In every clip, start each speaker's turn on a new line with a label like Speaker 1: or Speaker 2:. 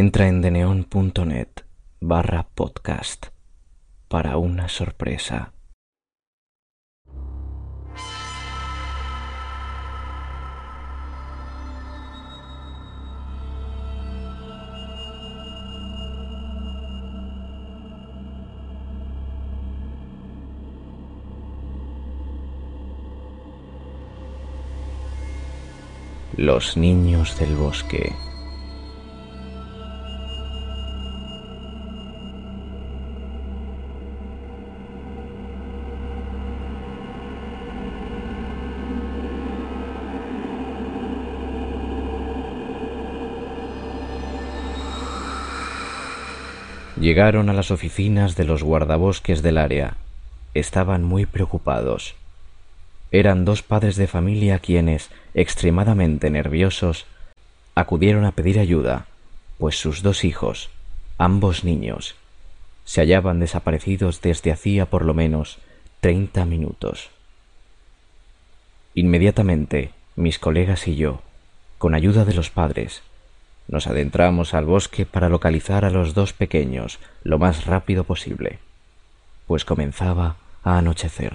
Speaker 1: Entra en deneon.net barra podcast para una sorpresa. Los niños del bosque. Llegaron a las oficinas de los guardabosques del área. Estaban muy preocupados. Eran dos padres de familia quienes, extremadamente nerviosos, acudieron a pedir ayuda, pues sus dos hijos, ambos niños, se hallaban desaparecidos desde hacía por lo menos treinta minutos. Inmediatamente, mis colegas y yo, con ayuda de los padres, nos adentramos al bosque para localizar a los dos pequeños lo más rápido posible, pues comenzaba a anochecer.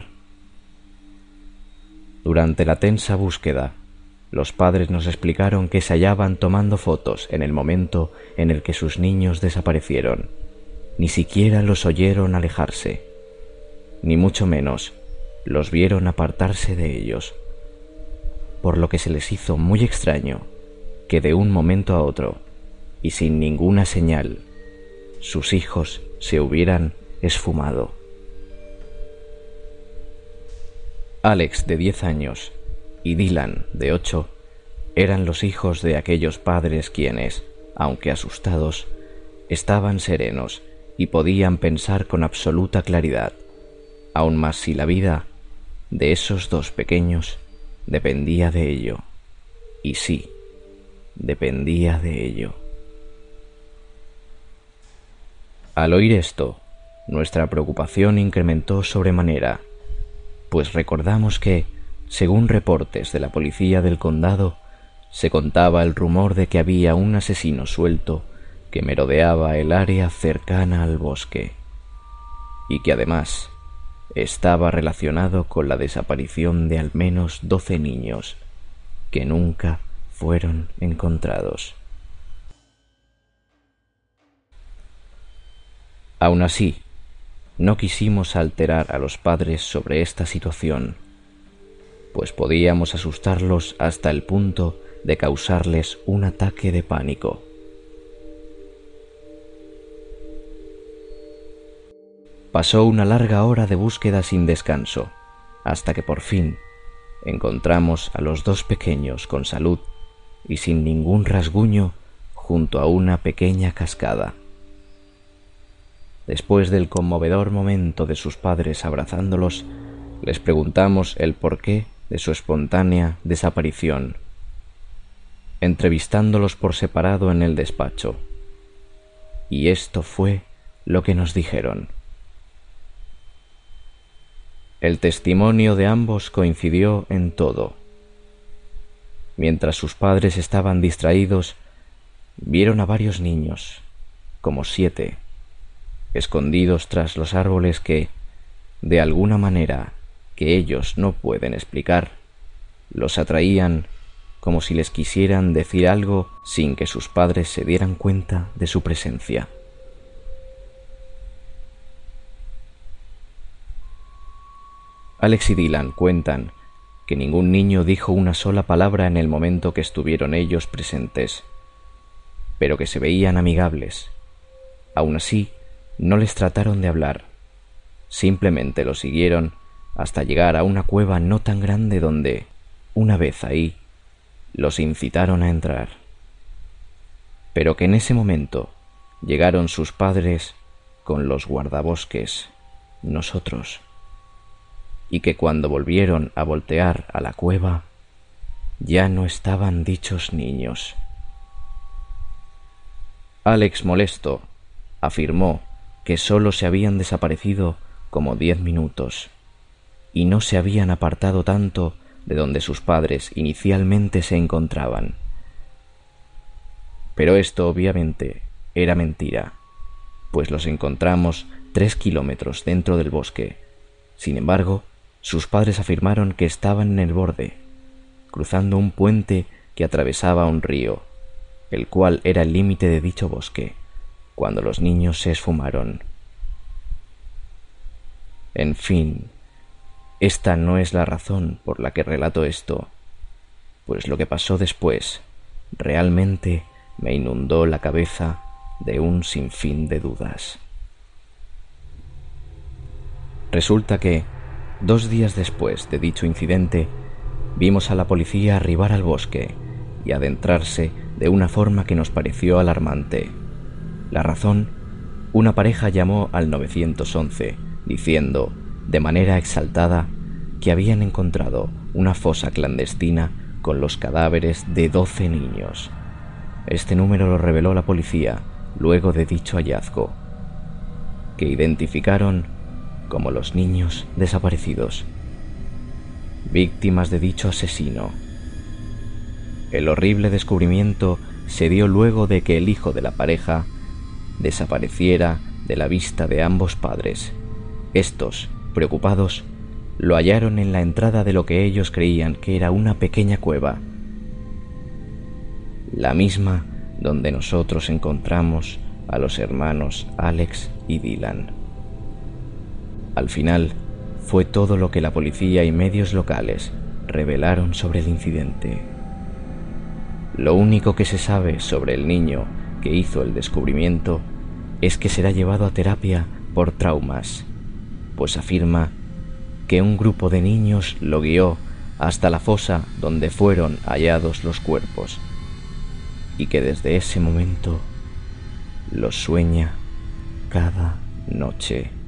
Speaker 1: Durante la tensa búsqueda, los padres nos explicaron que se hallaban tomando fotos en el momento en el que sus niños desaparecieron. Ni siquiera los oyeron alejarse, ni mucho menos los vieron apartarse de ellos, por lo que se les hizo muy extraño que de un momento a otro, y sin ninguna señal, sus hijos se hubieran esfumado. Alex, de diez años, y Dylan, de ocho, eran los hijos de aquellos padres quienes, aunque asustados, estaban serenos y podían pensar con absoluta claridad, aun más si la vida de esos dos pequeños dependía de ello. Y sí, dependía de ello. Al oír esto, nuestra preocupación incrementó sobremanera, pues recordamos que, según reportes de la policía del condado, se contaba el rumor de que había un asesino suelto que merodeaba el área cercana al bosque, y que además estaba relacionado con la desaparición de al menos doce niños que nunca fueron encontrados. Aun así, no quisimos alterar a los padres sobre esta situación, pues podíamos asustarlos hasta el punto de causarles un ataque de pánico. Pasó una larga hora de búsqueda sin descanso, hasta que por fin encontramos a los dos pequeños con salud y sin ningún rasguño junto a una pequeña cascada. Después del conmovedor momento de sus padres abrazándolos, les preguntamos el porqué de su espontánea desaparición, entrevistándolos por separado en el despacho. Y esto fue lo que nos dijeron. El testimonio de ambos coincidió en todo. Mientras sus padres estaban distraídos, vieron a varios niños, como siete, escondidos tras los árboles que, de alguna manera que ellos no pueden explicar, los atraían como si les quisieran decir algo sin que sus padres se dieran cuenta de su presencia. Alex y Dylan cuentan que ningún niño dijo una sola palabra en el momento que estuvieron ellos presentes, pero que se veían amigables. Aun así, no les trataron de hablar, simplemente lo siguieron hasta llegar a una cueva no tan grande donde, una vez ahí, los incitaron a entrar. Pero que en ese momento llegaron sus padres con los guardabosques, nosotros y que cuando volvieron a voltear a la cueva ya no estaban dichos niños. Alex molesto afirmó que sólo se habían desaparecido como diez minutos y no se habían apartado tanto de donde sus padres inicialmente se encontraban. Pero esto obviamente era mentira, pues los encontramos tres kilómetros dentro del bosque. Sin embargo, sus padres afirmaron que estaban en el borde, cruzando un puente que atravesaba un río, el cual era el límite de dicho bosque, cuando los niños se esfumaron. En fin, esta no es la razón por la que relato esto, pues lo que pasó después realmente me inundó la cabeza de un sinfín de dudas. Resulta que, dos días después de dicho incidente, vimos a la policía arribar al bosque y adentrarse de una forma que nos pareció alarmante. La razón, una pareja llamó al 911 diciendo, de manera exaltada, que habían encontrado una fosa clandestina con los cadáveres de doce niños. Este número lo reveló la policía luego de dicho hallazgo, que identificaron como los niños desaparecidos, víctimas de dicho asesino. El horrible descubrimiento se dio luego de que el hijo de la pareja desapareciera de la vista de ambos padres. Estos, preocupados, lo hallaron en la entrada de lo que ellos creían que era una pequeña cueva, la misma donde nosotros encontramos a los hermanos Alex y Dylan. Al final, fue todo lo que la policía y medios locales revelaron sobre el incidente. Lo único que se sabe sobre el niño que hizo el descubrimiento es que será llevado a terapia por traumas, pues afirma que un grupo de niños lo guió hasta la fosa donde fueron hallados los cuerpos y que desde ese momento lo sueña cada noche.